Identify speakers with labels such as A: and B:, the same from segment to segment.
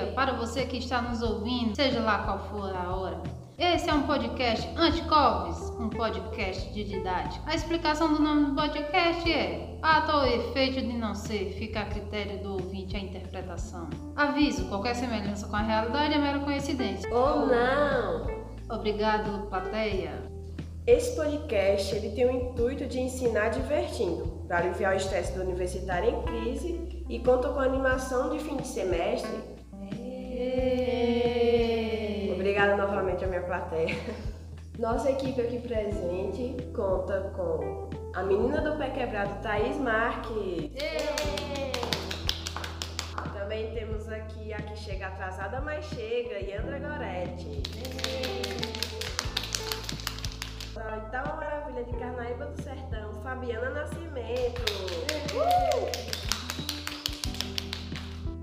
A: dia para você que está nos ouvindo, seja lá qual for a hora. Esse é um podcast Anticoves, um podcast de didática. A explicação do nome do podcast é ato ou efeito de não ser, fica a critério do ouvinte a interpretação. Aviso, qualquer semelhança com a realidade é mera coincidência.
B: Ou não!
A: Obrigado, plateia.
B: Esse podcast ele tem o intuito de ensinar divertindo, para aliviar o estresse do universitário em crise e conta com a animação de fim de semestre. Obrigada novamente à minha plateia. Nossa equipe aqui presente conta com a menina do pé quebrado, Thaís Marques. Também temos aqui a que chega atrasada, mas chega, Yandra Goretti. Da oitava maravilha de Carnaíba do Sertão, Fabiana Nascimento.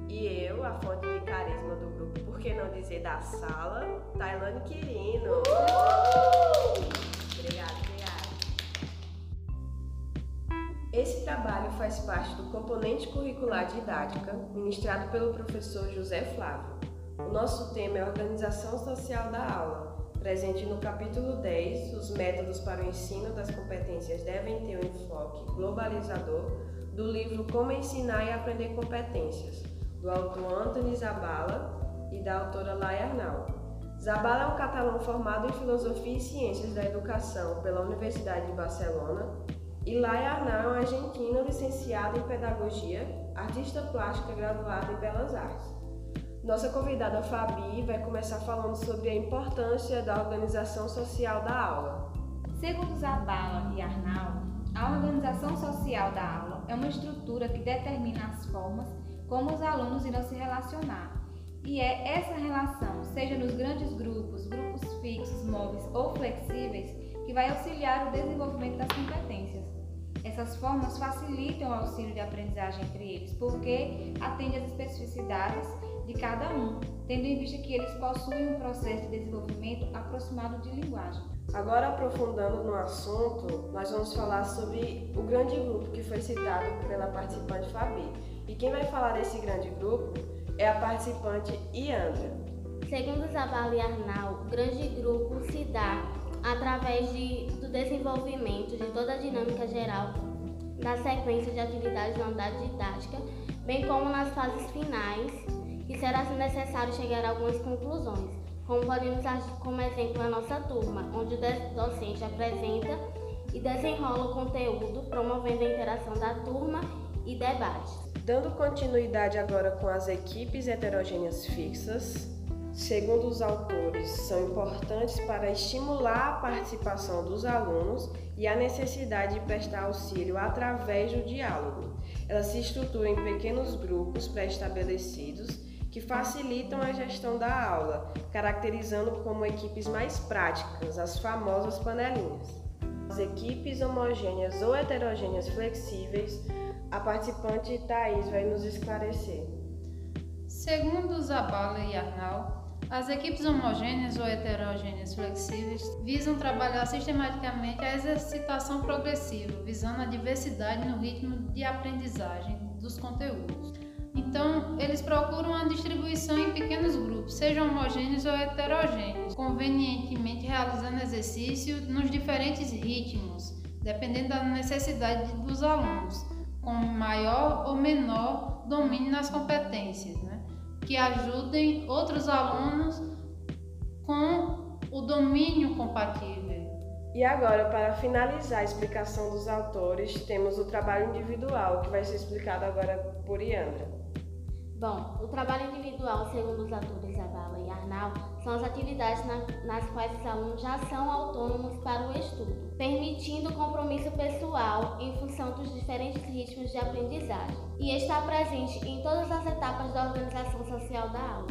B: E eu, a fonte que não dizer da sala, Tailane Quirino. Obrigada, obrigada. Esse trabalho faz parte do componente curricular didática ministrado pelo professor José Flávio. O nosso tema é Organização Social da Aula, presente no capítulo 10, os métodos para o ensino das competências devem ter um enfoque globalizador, do livro Como Ensinar e Aprender Competências, do autor Anthony Zabala e da autora Laia Arnal. Zabala é um catalão formado em Filosofia e Ciências da Educação pela Universidade de Barcelona e Laia Arnal é um argentino licenciado em Pedagogia, artista plástica graduada em Belas Artes. Nossa convidada Fabi vai começar falando sobre a importância da organização social da aula.
C: Segundo Zabala e Arnal, a organização social da aula é uma estrutura que determina as formas como os alunos irão se relacionar. E é essa relação, seja nos grandes grupos, grupos fixos, móveis ou flexíveis, que vai auxiliar o desenvolvimento das competências. Essas formas facilitam o auxílio de aprendizagem entre eles, porque atende às especificidades de cada um, tendo em vista que eles possuem um processo de desenvolvimento aproximado de linguagem.
B: Agora, aprofundando no assunto, nós vamos falar sobre o grande grupo que foi citado pela participante Fabi. E quem vai falar desse grande grupo é a participante Iandra.
D: Segundo Zabala e Arnal, o grande grupo se dá através de, do desenvolvimento de toda a dinâmica geral da sequência de atividades na unidade didática, bem como nas fases finais, que será necessário chegar a algumas conclusões, como podemos como exemplo a nossa turma, onde o docente apresenta e desenrola o conteúdo, promovendo a interação da turma e debates.
B: Dando continuidade agora com as equipes heterogêneas fixas, segundo os autores, são importantes para estimular a participação dos alunos e a necessidade de prestar auxílio através do diálogo. Elas se estruturam em pequenos grupos pré-estabelecidos que facilitam a gestão da aula, caracterizando como equipes mais práticas, as famosas panelinhas. As equipes homogêneas ou heterogêneas flexíveis, a participante Thais vai nos esclarecer.
A: Segundo Zabala e Arnal, as equipes homogêneas ou heterogêneas flexíveis visam trabalhar sistematicamente a exercitação progressiva, visando a diversidade no ritmo de aprendizagem dos conteúdos. Então, eles procuram a distribuição em pequenos grupos, sejam homogêneos ou heterogêneos, convenientemente realizando exercício nos diferentes ritmos, dependendo da necessidade dos alunos, com maior ou menor domínio nas competências, né? que ajudem outros alunos com o domínio compatível.
B: E agora, para finalizar a explicação dos autores, temos o trabalho individual, que vai ser explicado agora por Iandra.
D: Bom, o trabalho individual, segundo os autores Zabala e Arnal, são as atividades na, nas quais os alunos já são autônomos para o estudo, permitindo compromisso pessoal em função dos diferentes ritmos de aprendizagem e está presente em todas as etapas da organização social da aula.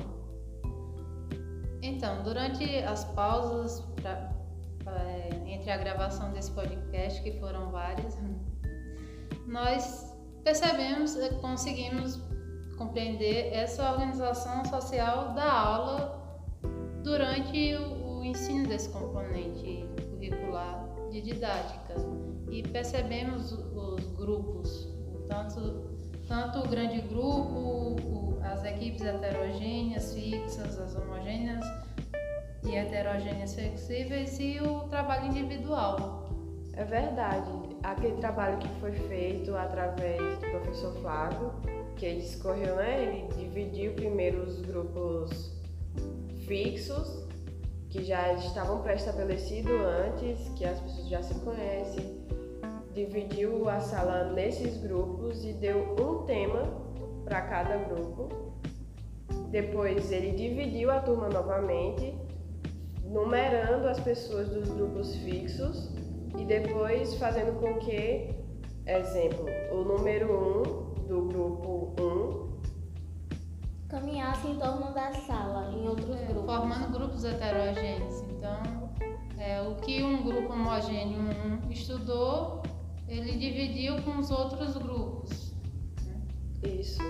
A: Então, durante as pausas pra, pra, entre a gravação desse podcast, que foram várias, nós percebemos, conseguimos compreender essa organização social da aula durante o, o ensino desse componente curricular de didática e percebemos os grupos, tanto, tanto o grande grupo, as equipes heterogêneas, fixas, as homogêneas e heterogêneas flexíveis e o trabalho individual.
B: É verdade. Aquele trabalho que foi feito através do professor Flávio, que ele discorreu, né? Ele dividiu primeiro os grupos fixos, que já estavam pré-estabelecidos antes, que as pessoas já se conhecem, dividiu a sala nesses grupos e deu um tema para cada grupo. Depois ele dividiu a turma novamente, numerando as pessoas dos grupos fixos e depois fazendo com que, exemplo, o número 1 um do grupo 1 um,
D: caminhasse em torno da sala, em outros
A: É,
D: grupos.
A: formando grupos heterogêneos. Então, é, o que um grupo homogêneo um, estudou, ele dividiu com os outros grupos.
B: Isso.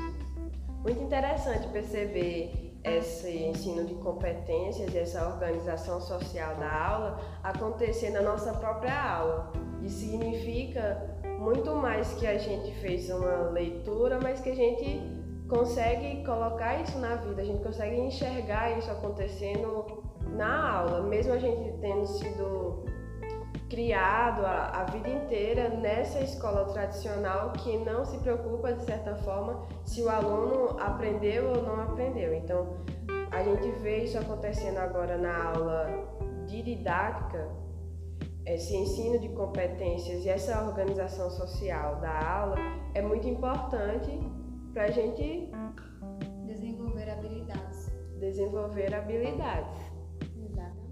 B: Muito interessante perceber esse ensino de competências e essa organização social da aula acontecer na nossa própria aula. Isso significa muito mais que a gente fez uma leitura, mas que a gente consegue colocar isso na vida, a gente consegue enxergar isso acontecendo na aula, mesmo a gente tendo sido criado a, a vida inteira nessa escola tradicional que não se preocupa, de certa forma, se o aluno aprendeu ou não aprendeu. Então, a gente vê isso acontecendo agora na aula de didática, esse ensino de competências e essa organização social da aula é muito importante para a gente
C: Desenvolver habilidades.
B: desenvolver habilidades.
D: Exatamente.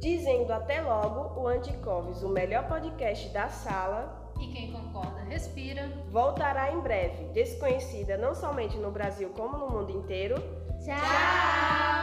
B: Dizendo até logo, o Anticovis, o melhor podcast da sala,
A: E quem concorda, respira.
B: voltará em breve, desconhecida não somente no Brasil como no mundo inteiro.
D: Tchau!